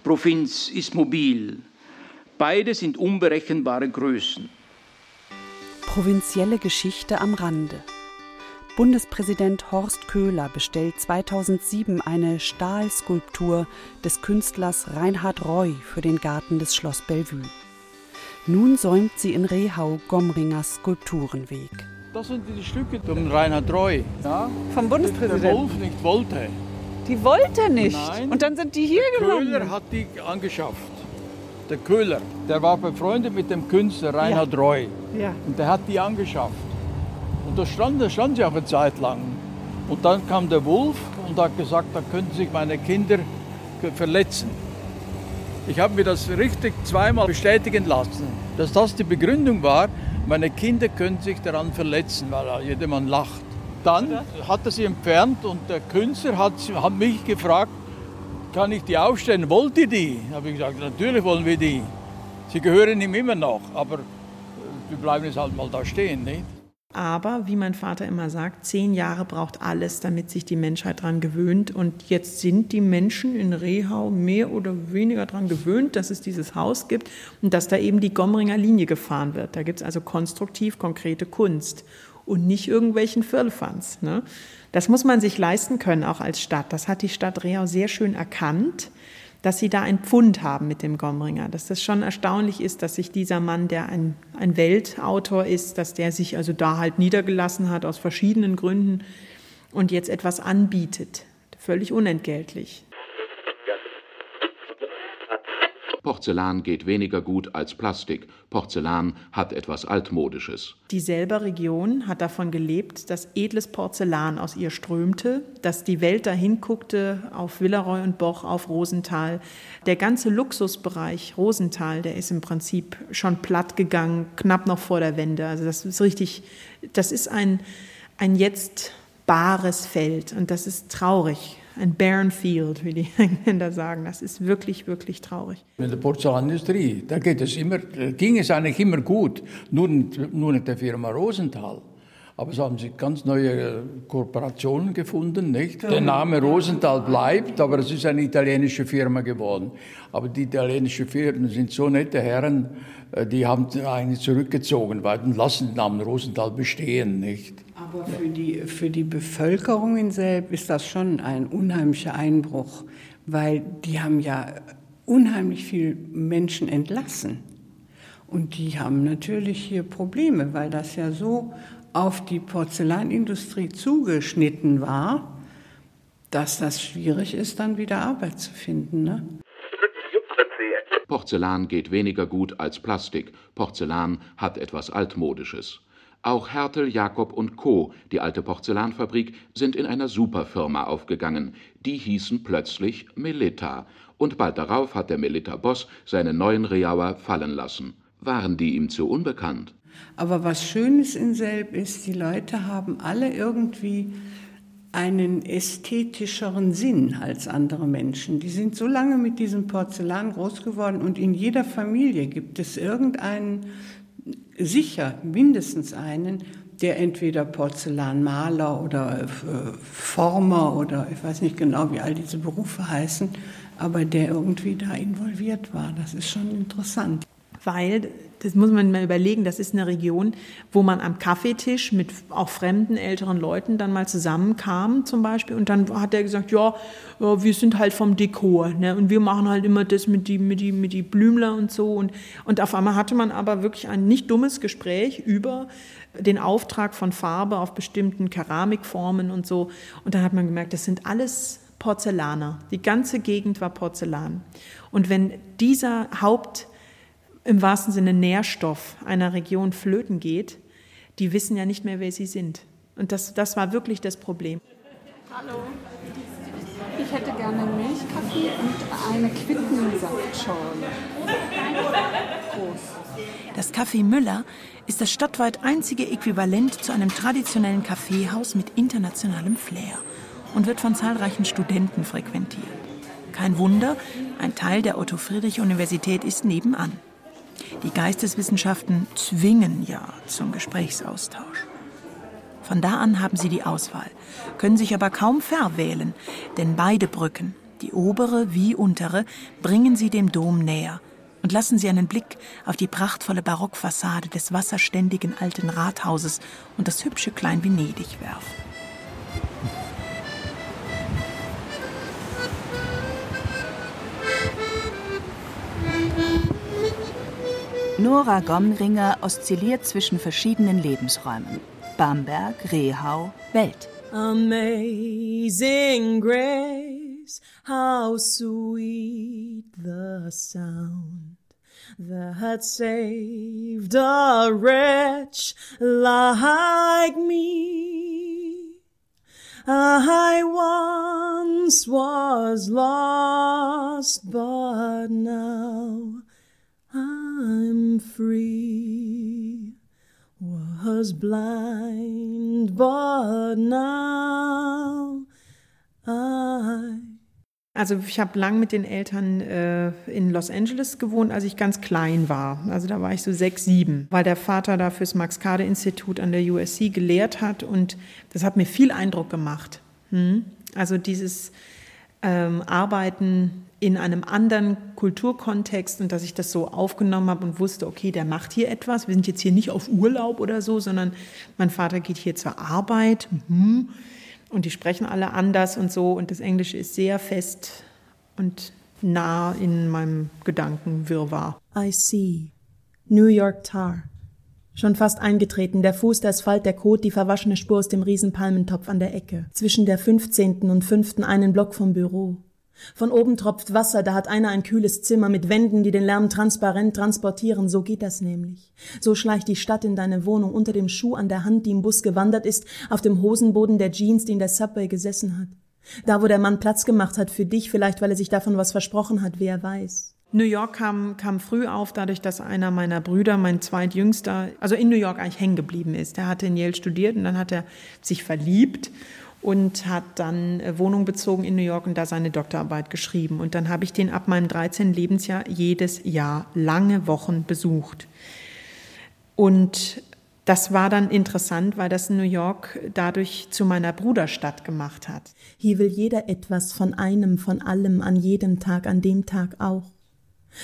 Provinz ist mobil. Beide sind unberechenbare Größen. Provinzielle Geschichte am Rande. Bundespräsident Horst Köhler bestellt 2007 eine Stahlskulptur des Künstlers Reinhard Roy für den Garten des Schloss Bellevue. Nun säumt sie in Rehau Gomringers Skulpturenweg. Das sind die Stücke von Reinhard Roy. Ja? Vom Bundespräsidenten? Der Wolf nicht wollte. Die wollte nicht. Nein. Und dann sind die hier gelandet. Köhler hat die angeschafft. Der Köhler, der war befreundet mit dem Künstler Reinhard Roy. Ja. Und der hat die angeschafft. Und da stand, da stand sie auch eine Zeit lang. Und dann kam der Wolf und hat gesagt, da könnten sich meine Kinder verletzen. Ich habe mir das richtig zweimal bestätigen lassen, dass das die Begründung war, meine Kinder können sich daran verletzen, weil jedermann lacht. Dann hat er sie entfernt und der Künstler hat, hat mich gefragt, kann ich die aufstellen? Wollt ihr die? Habe ich gesagt, natürlich wollen wir die. Sie gehören ihm immer noch, aber wir bleiben jetzt halt mal da stehen. Nicht? Aber, wie mein Vater immer sagt, zehn Jahre braucht alles, damit sich die Menschheit daran gewöhnt. Und jetzt sind die Menschen in Rehau mehr oder weniger daran gewöhnt, dass es dieses Haus gibt und dass da eben die Gomringer Linie gefahren wird. Da gibt es also konstruktiv konkrete Kunst und nicht irgendwelchen Firlefanz. Ne? Das muss man sich leisten können, auch als Stadt. Das hat die Stadt Rehau sehr schön erkannt dass sie da ein Pfund haben mit dem Gomringer. Dass das schon erstaunlich ist, dass sich dieser Mann, der ein, ein Weltautor ist, dass der sich also da halt niedergelassen hat aus verschiedenen Gründen und jetzt etwas anbietet. Völlig unentgeltlich. Porzellan geht weniger gut als Plastik. Porzellan hat etwas Altmodisches. Dieselbe Region hat davon gelebt, dass edles Porzellan aus ihr strömte, dass die Welt dahin guckte auf Villeroy und Boch, auf Rosenthal. Der ganze Luxusbereich Rosenthal, der ist im Prinzip schon platt gegangen, knapp noch vor der Wende. Also das ist richtig, das ist ein, ein jetzt bares Feld und das ist traurig ein barren field, wie die Engländer sagen. Das ist wirklich, wirklich traurig. In der Porzellanindustrie, da geht es immer, ging es eigentlich immer gut, nur, nur mit der Firma Rosenthal. Aber so haben sie ganz neue äh, Kooperationen gefunden, nicht? Der Name Rosenthal bleibt, aber es ist eine italienische Firma geworden. Aber die italienischen Firmen sind so nette Herren, äh, die haben eigentlich zurückgezogen, weil dann lassen den Namen Rosenthal bestehen, nicht? Aber für die, für die Bevölkerung in Selb ist das schon ein unheimlicher Einbruch, weil die haben ja unheimlich viele Menschen entlassen. Und die haben natürlich hier Probleme, weil das ja so auf die Porzellanindustrie zugeschnitten war, dass das schwierig ist, dann wieder Arbeit zu finden. Ne? Porzellan geht weniger gut als Plastik. Porzellan hat etwas Altmodisches. Auch Hertel, Jakob und Co., die alte Porzellanfabrik, sind in einer Superfirma aufgegangen. Die hießen plötzlich Melitta. Und bald darauf hat der Melitta-Boss seine neuen Reauer fallen lassen. Waren die ihm zu unbekannt? Aber was Schönes in Selb ist, die Leute haben alle irgendwie einen ästhetischeren Sinn als andere Menschen. Die sind so lange mit diesem Porzellan groß geworden und in jeder Familie gibt es irgendeinen sicher mindestens einen, der entweder Porzellanmaler oder äh, Former oder ich weiß nicht genau, wie all diese Berufe heißen, aber der irgendwie da involviert war. Das ist schon interessant. Weil das muss man mal überlegen, das ist eine Region, wo man am Kaffeetisch mit auch fremden älteren Leuten dann mal zusammenkam zum Beispiel und dann hat er gesagt, ja, wir sind halt vom Dekor ne? und wir machen halt immer das mit die, mit die, mit die Blümler und so und, und auf einmal hatte man aber wirklich ein nicht dummes Gespräch über den Auftrag von Farbe auf bestimmten Keramikformen und so und dann hat man gemerkt, das sind alles Porzellaner. Die ganze Gegend war Porzellan. Und wenn dieser Haupt im wahrsten Sinne Nährstoff einer Region flöten geht, die wissen ja nicht mehr, wer sie sind. Und das, das war wirklich das Problem. Hallo. Ich hätte gerne Milchkaffee und eine Quittensaftschorle. Groß. Das Café Müller ist das stadtweit einzige Äquivalent zu einem traditionellen Kaffeehaus mit internationalem Flair und wird von zahlreichen Studenten frequentiert. Kein Wunder, ein Teil der Otto-Friedrich-Universität ist nebenan. Die Geisteswissenschaften zwingen ja zum Gesprächsaustausch. Von da an haben sie die Auswahl, können sich aber kaum verwählen, denn beide Brücken, die obere wie untere, bringen sie dem Dom näher und lassen sie einen Blick auf die prachtvolle Barockfassade des wasserständigen alten Rathauses und das hübsche Klein Venedig werfen. Nora Gomringer oszilliert zwischen verschiedenen Lebensräumen. Bamberg, Rehau, Welt. Amazing grace, how sweet the sound that saved a wretch like me. I once was lost, but now I'm free. Was blind, but now I Also ich habe lang mit den Eltern äh, in Los Angeles gewohnt, als ich ganz klein war. Also da war ich so sechs, sieben, weil der Vater da fürs Max-Kade-Institut an der USC gelehrt hat und das hat mir viel Eindruck gemacht. Hm? Also dieses ähm, Arbeiten in einem anderen Kulturkontext und dass ich das so aufgenommen habe und wusste, okay, der macht hier etwas. Wir sind jetzt hier nicht auf Urlaub oder so, sondern mein Vater geht hier zur Arbeit. Mhm und die sprechen alle anders und so und das Englische ist sehr fest und nah in meinem Gedankenwirrwarr. I see. New York Tar. Schon fast eingetreten, der Fuß, der Asphalt, der Kot, die verwaschene Spur aus dem Riesenpalmentopf an der Ecke. Zwischen der 15. und 5. einen Block vom Büro. Von oben tropft Wasser, da hat einer ein kühles Zimmer mit Wänden, die den Lärm transparent transportieren. So geht das nämlich. So schleicht die Stadt in deine Wohnung unter dem Schuh an der Hand, die im Bus gewandert ist, auf dem Hosenboden der Jeans, die in der Subway gesessen hat. Da, wo der Mann Platz gemacht hat für dich, vielleicht weil er sich davon was versprochen hat, wer weiß. New York kam, kam früh auf, dadurch, dass einer meiner Brüder, mein zweitjüngster, also in New York eigentlich hängen geblieben ist. Der hatte in Yale studiert und dann hat er sich verliebt und hat dann äh, Wohnung bezogen in New York und da seine Doktorarbeit geschrieben. Und dann habe ich den ab meinem 13. Lebensjahr jedes Jahr lange Wochen besucht. Und das war dann interessant, weil das New York dadurch zu meiner Bruderstadt gemacht hat. Hier will jeder etwas von einem, von allem, an jedem Tag, an dem Tag auch.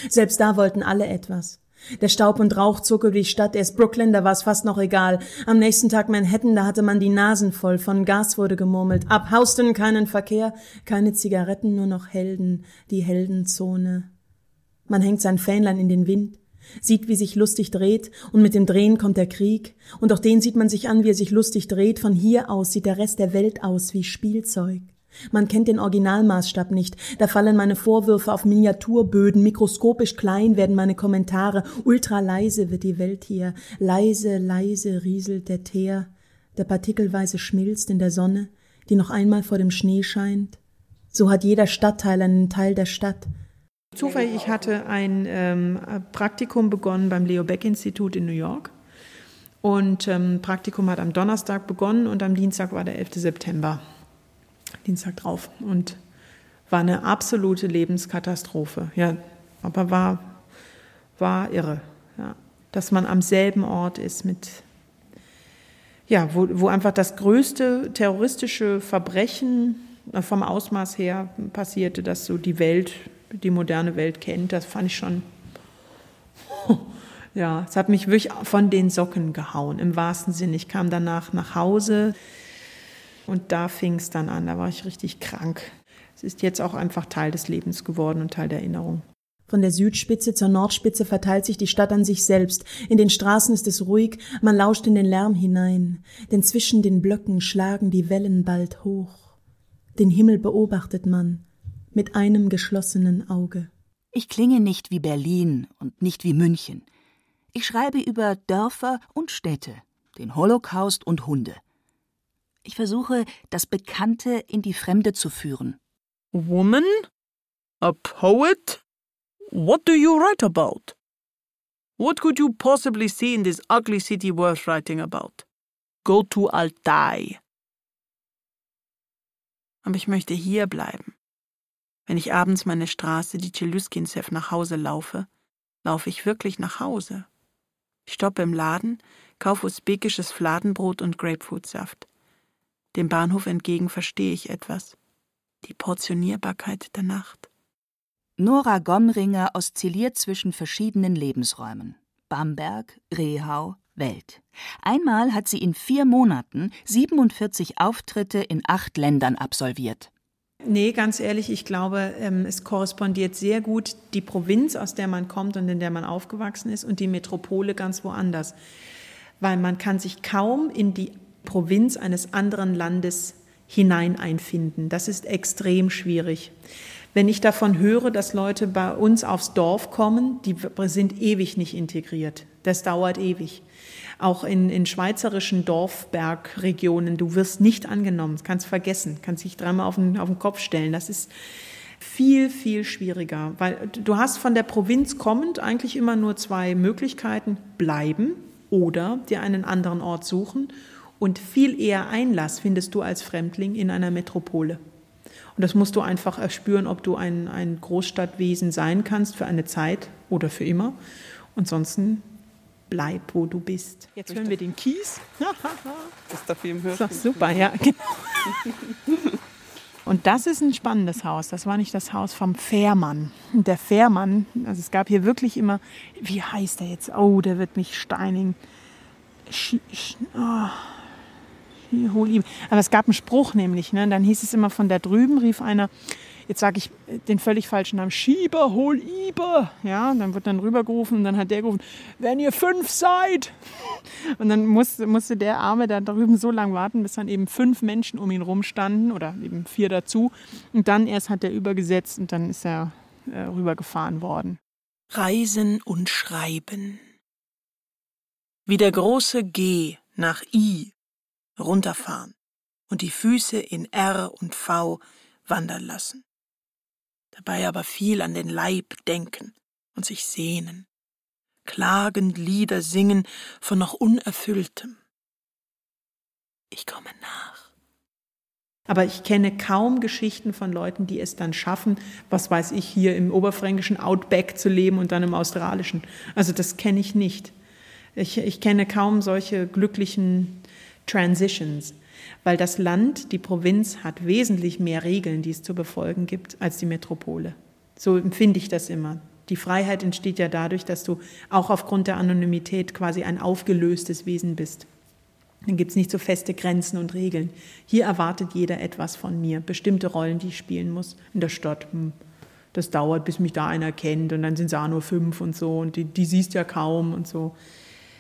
Selbst da wollten alle etwas. Der Staub und Rauch zog über die Stadt, erst Brooklyn, da war es fast noch egal. Am nächsten Tag Manhattan, da hatte man die Nasen voll, von Gas wurde gemurmelt. Ab Houston keinen Verkehr, keine Zigaretten, nur noch Helden, die Heldenzone. Man hängt sein Fähnlein in den Wind, sieht, wie sich lustig dreht, und mit dem Drehen kommt der Krieg, und auch den sieht man sich an, wie er sich lustig dreht, von hier aus sieht der Rest der Welt aus wie Spielzeug. Man kennt den Originalmaßstab nicht. Da fallen meine Vorwürfe auf Miniaturböden, mikroskopisch klein werden meine Kommentare, ultra leise wird die Welt hier, leise, leise rieselt der Teer, der partikelweise schmilzt in der Sonne, die noch einmal vor dem Schnee scheint. So hat jeder Stadtteil einen Teil der Stadt. Zufällig, ich hatte ein ähm, Praktikum begonnen beim Leo Beck Institut in New York. Und ähm, Praktikum hat am Donnerstag begonnen und am Dienstag war der 11. September. Dienstag drauf und war eine absolute Lebenskatastrophe. Ja, aber war, war irre, ja, dass man am selben Ort ist mit, ja, wo, wo einfach das größte terroristische Verbrechen äh, vom Ausmaß her passierte, das so die Welt, die moderne Welt kennt. Das fand ich schon, ja, es hat mich wirklich von den Socken gehauen, im wahrsten Sinne. Ich kam danach nach Hause. Und da fing es dann an, da war ich richtig krank. Es ist jetzt auch einfach Teil des Lebens geworden und Teil der Erinnerung. Von der Südspitze zur Nordspitze verteilt sich die Stadt an sich selbst. In den Straßen ist es ruhig, man lauscht in den Lärm hinein, denn zwischen den Blöcken schlagen die Wellen bald hoch. Den Himmel beobachtet man mit einem geschlossenen Auge. Ich klinge nicht wie Berlin und nicht wie München. Ich schreibe über Dörfer und Städte, den Holocaust und Hunde. Ich versuche, das Bekannte in die Fremde zu führen. Woman? A poet? What do you write about? What could you possibly see in this ugly city worth writing about? Go to Altai. Aber ich möchte hier bleiben. Wenn ich abends meine Straße, die Cheluskinsev, nach Hause laufe, laufe ich wirklich nach Hause. Ich stoppe im Laden, kaufe usbekisches Fladenbrot und Grapefruitsaft. Dem Bahnhof entgegen verstehe ich etwas. Die Portionierbarkeit der Nacht. Nora Gomringer oszilliert zwischen verschiedenen Lebensräumen. Bamberg, Rehau, Welt. Einmal hat sie in vier Monaten 47 Auftritte in acht Ländern absolviert. Nee, ganz ehrlich, ich glaube, ähm, es korrespondiert sehr gut die Provinz, aus der man kommt und in der man aufgewachsen ist, und die Metropole ganz woanders. Weil man kann sich kaum in die Provinz eines anderen Landes hinein einfinden. Das ist extrem schwierig. Wenn ich davon höre, dass Leute bei uns aufs Dorf kommen, die sind ewig nicht integriert. Das dauert ewig. Auch in, in schweizerischen Dorfbergregionen, du wirst nicht angenommen, kannst vergessen, kannst dich dreimal auf den, auf den Kopf stellen. Das ist viel, viel schwieriger, weil du hast von der Provinz kommend eigentlich immer nur zwei Möglichkeiten, bleiben oder dir einen anderen Ort suchen und viel eher Einlass findest du als Fremdling in einer Metropole. Und das musst du einfach erspüren, ob du ein, ein Großstadtwesen sein kannst für eine Zeit oder für immer. Und ansonsten bleib, wo du bist. Jetzt hören wir den Kies. das darf ich im Hörspiel. Das ist doch super, ja, genau. Und das ist ein spannendes Haus. Das war nicht das Haus vom Fährmann. Und der Fährmann, also es gab hier wirklich immer, wie heißt der jetzt? Oh, der wird mich steinigen. Sch, sch, oh. Hol ihm. Aber es gab einen Spruch nämlich, ne? dann hieß es immer von da drüben, rief einer, jetzt sage ich den völlig falschen Namen, Schieber, hol Iber. Ja, dann wird dann rübergerufen und dann hat der gerufen, wenn ihr fünf seid. Und dann musste, musste der Arme da drüben so lange warten, bis dann eben fünf Menschen um ihn rumstanden oder eben vier dazu. Und dann erst hat er übergesetzt und dann ist er äh, rübergefahren worden. Reisen und Schreiben. Wie der große G nach I runterfahren und die Füße in R und V wandern lassen. Dabei aber viel an den Leib denken und sich sehnen, klagend Lieder singen von noch Unerfülltem. Ich komme nach. Aber ich kenne kaum Geschichten von Leuten, die es dann schaffen, was weiß ich, hier im oberfränkischen Outback zu leben und dann im australischen. Also das kenne ich nicht. Ich, ich kenne kaum solche glücklichen Transitions, weil das Land, die Provinz, hat wesentlich mehr Regeln, die es zu befolgen gibt, als die Metropole. So empfinde ich das immer. Die Freiheit entsteht ja dadurch, dass du auch aufgrund der Anonymität quasi ein aufgelöstes Wesen bist. Dann gibt es nicht so feste Grenzen und Regeln. Hier erwartet jeder etwas von mir, bestimmte Rollen, die ich spielen muss. In der Stadt, hm, das dauert, bis mich da einer kennt und dann sind es auch nur fünf und so und die, die siehst ja kaum und so.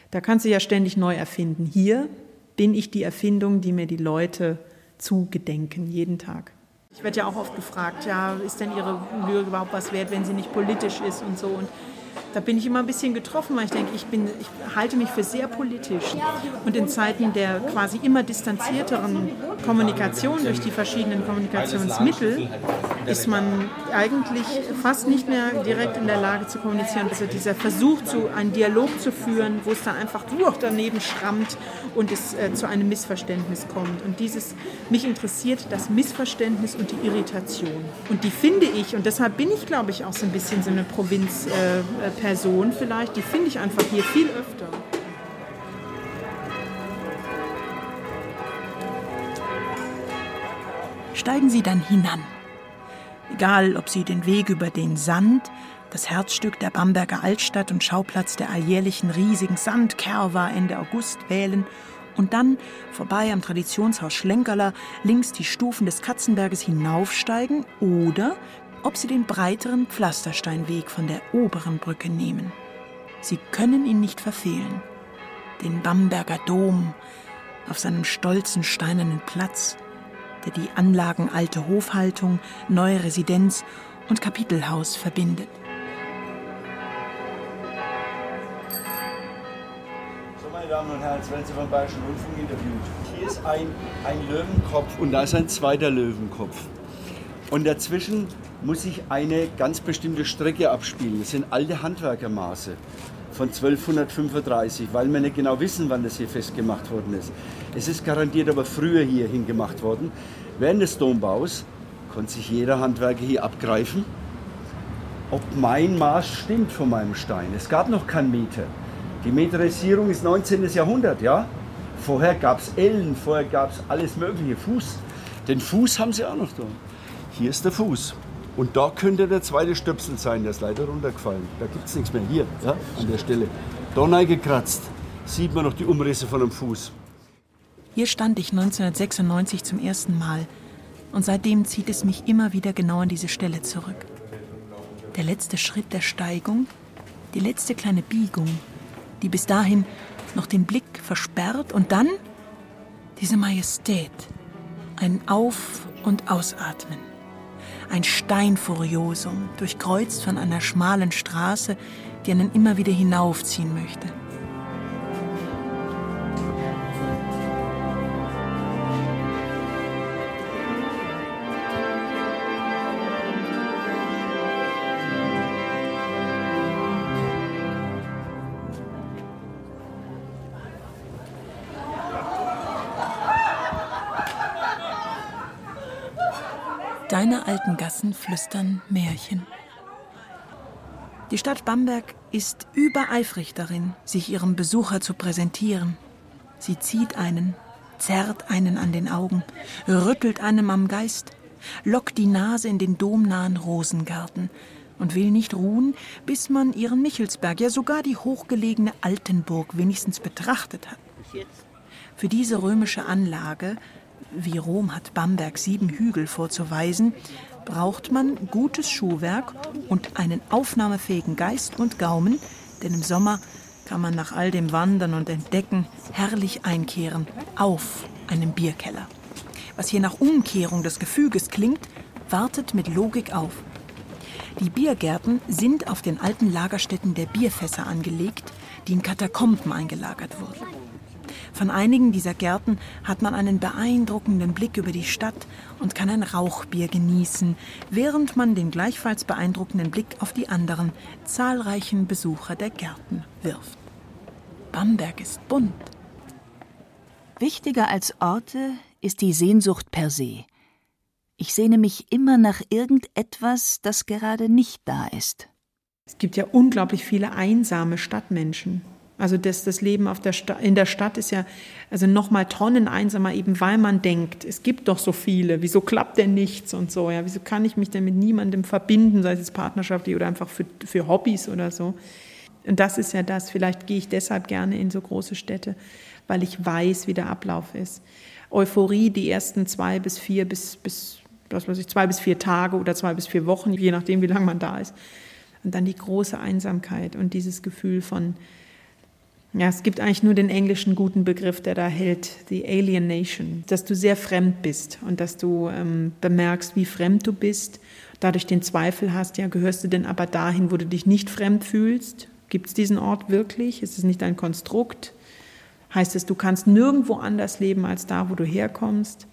Da kannst du ja ständig neu erfinden. Hier bin ich die Erfindung, die mir die Leute zugedenken, jeden Tag. Ich werde ja auch oft gefragt, ja, ist denn Ihre Lyrik überhaupt was wert, wenn sie nicht politisch ist und so. Und da bin ich immer ein bisschen getroffen, weil ich denke, ich, bin, ich halte mich für sehr politisch. Und in Zeiten der quasi immer distanzierteren Kommunikation durch die verschiedenen Kommunikationsmittel ist man eigentlich fast nicht mehr direkt in der Lage zu kommunizieren. Also dieser Versuch, zu, einen Dialog zu führen, wo es dann einfach durch daneben schrammt und es äh, zu einem Missverständnis kommt. Und dieses, mich interessiert das Missverständnis und die Irritation. Und die finde ich, und deshalb bin ich, glaube ich, auch so ein bisschen so eine Provinz. Äh, äh Person vielleicht, die finde ich einfach hier viel öfter. Steigen Sie dann hinan. Egal, ob Sie den Weg über den Sand, das Herzstück der Bamberger Altstadt und Schauplatz der alljährlichen riesigen Sandkerwa Ende August wählen und dann vorbei am Traditionshaus Schlenkerler links die Stufen des Katzenberges hinaufsteigen oder ob sie den breiteren Pflastersteinweg von der oberen Brücke nehmen. Sie können ihn nicht verfehlen. Den Bamberger Dom auf seinem stolzen steinernen Platz, der die Anlagen alte Hofhaltung, neue Residenz und Kapitelhaus verbindet. So, meine Damen und Herren, Sven Sie vom Bayerischen Rundfunk interviewt. Hier ist ein, ein Löwenkopf und da ist ein zweiter Löwenkopf. Und dazwischen muss sich eine ganz bestimmte Strecke abspielen. Das sind alte Handwerkermaße von 1235, weil wir nicht genau wissen, wann das hier festgemacht worden ist. Es ist garantiert aber früher hier hingemacht worden. Während des Dombaus konnte sich jeder Handwerker hier abgreifen, ob mein Maß stimmt von meinem Stein. Es gab noch keinen Meter. Die Meterisierung ist 19. Jahrhundert, ja? Vorher gab es Ellen, vorher gab es alles mögliche, Fuß. Den Fuß haben sie auch noch da. Hier ist der Fuß. Und da könnte der zweite Stöpsel sein, der ist leider runtergefallen. Da gibt es nichts mehr. Hier, ja, an der Stelle. Da gekratzt. Sieht man noch die Umrisse von dem Fuß. Hier stand ich 1996 zum ersten Mal. Und seitdem zieht es mich immer wieder genau an diese Stelle zurück. Der letzte Schritt der Steigung, die letzte kleine Biegung, die bis dahin noch den Blick versperrt und dann diese Majestät, ein Auf- und Ausatmen Ein Steinfuriosum, durchkreuzt von einer schmalen Straße, die einen immer wieder hinaufziehen möchte. Deine alten Gassen flüstern Märchen. Die Stadt Bamberg ist übereifrig darin, sich ihrem Besucher zu präsentieren. Sie zieht einen, zerrt einen an den Augen, rüttelt einem am Geist, lockt die Nase in den domnahen Rosengarten und will nicht ruhen, bis man ihren Michelsberg, ja sogar die hochgelegene Altenburg wenigstens betrachtet hat. Für diese römische Anlage wie Rom hat Bamberg sieben Hügel vorzuweisen, braucht man gutes Schuhwerk und einen aufnahmefähigen Geist und Gaumen, denn im Sommer kann man nach all dem Wandern und Entdecken herrlich einkehren auf einem Bierkeller. Was hier nach Umkehrung des Gefüges klingt, wartet mit Logik auf. Die Biergärten sind auf den alten Lagerstätten der Bierfässer angelegt, die in Katakomben eingelagert wurden. Von einigen dieser Gärten hat man einen beeindruckenden Blick über die Stadt und kann ein Rauchbier genießen, während man den gleichfalls beeindruckenden Blick auf die anderen zahlreichen Besucher der Gärten wirft. Bamberg ist bunt. Wichtiger als Orte ist die Sehnsucht per se. Ich sehne mich immer nach irgendetwas, das gerade nicht da ist. Es gibt ja unglaublich viele einsame Stadtmenschen. Also das, das Leben auf der in der Stadt ist ja also noch mal Tonnen einsamer, eben weil man denkt, es gibt doch so viele, wieso klappt denn nichts und so, ja, wieso kann ich mich denn mit niemandem verbinden, sei es partnerschaftlich oder einfach für, für Hobbys oder so. Und das ist ja das, vielleicht gehe ich deshalb gerne in so große Städte, weil ich weiß, wie der Ablauf ist. Euphorie die ersten zwei bis vier bis, bis was weiß ich, zwei bis vier Tage oder zwei bis vier Wochen, je nachdem, wie lange man da ist. Und dann die große Einsamkeit und dieses Gefühl von, ja, es gibt eigentlich nur den englischen guten Begriff, der da hält, the alienation, dass du sehr fremd bist und dass du ähm, bemerkst, wie fremd du bist, dadurch den Zweifel hast, ja, gehörst du denn aber dahin, wo du dich nicht fremd fühlst? Gibt es diesen Ort wirklich? Ist es nicht ein Konstrukt? Heißt es, du kannst nirgendwo anders leben als da, wo du herkommst?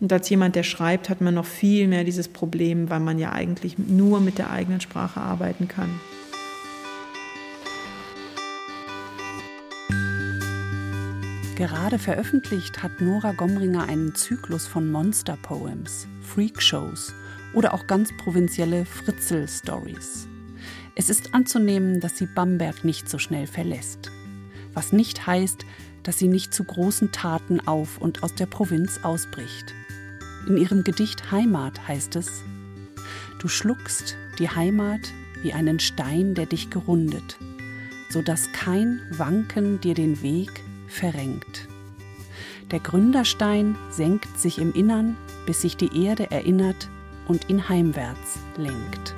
Und als jemand, der schreibt, hat man noch viel mehr dieses Problem, weil man ja eigentlich nur mit der eigenen Sprache arbeiten kann. Gerade veröffentlicht hat Nora Gomringer einen Zyklus von Monster Poems, Freak Shows oder auch ganz provinzielle Fritzel-Stories. Es ist anzunehmen, dass sie Bamberg nicht so schnell verlässt. Was nicht heißt, dass sie nicht zu großen Taten auf und aus der Provinz ausbricht. In ihrem Gedicht Heimat heißt es: Du schluckst die Heimat wie einen Stein, der dich gerundet, so dass kein Wanken dir den Weg verrenkt. Der Gründerstein senkt sich im Innern, bis sich die Erde erinnert und ihn heimwärts lenkt.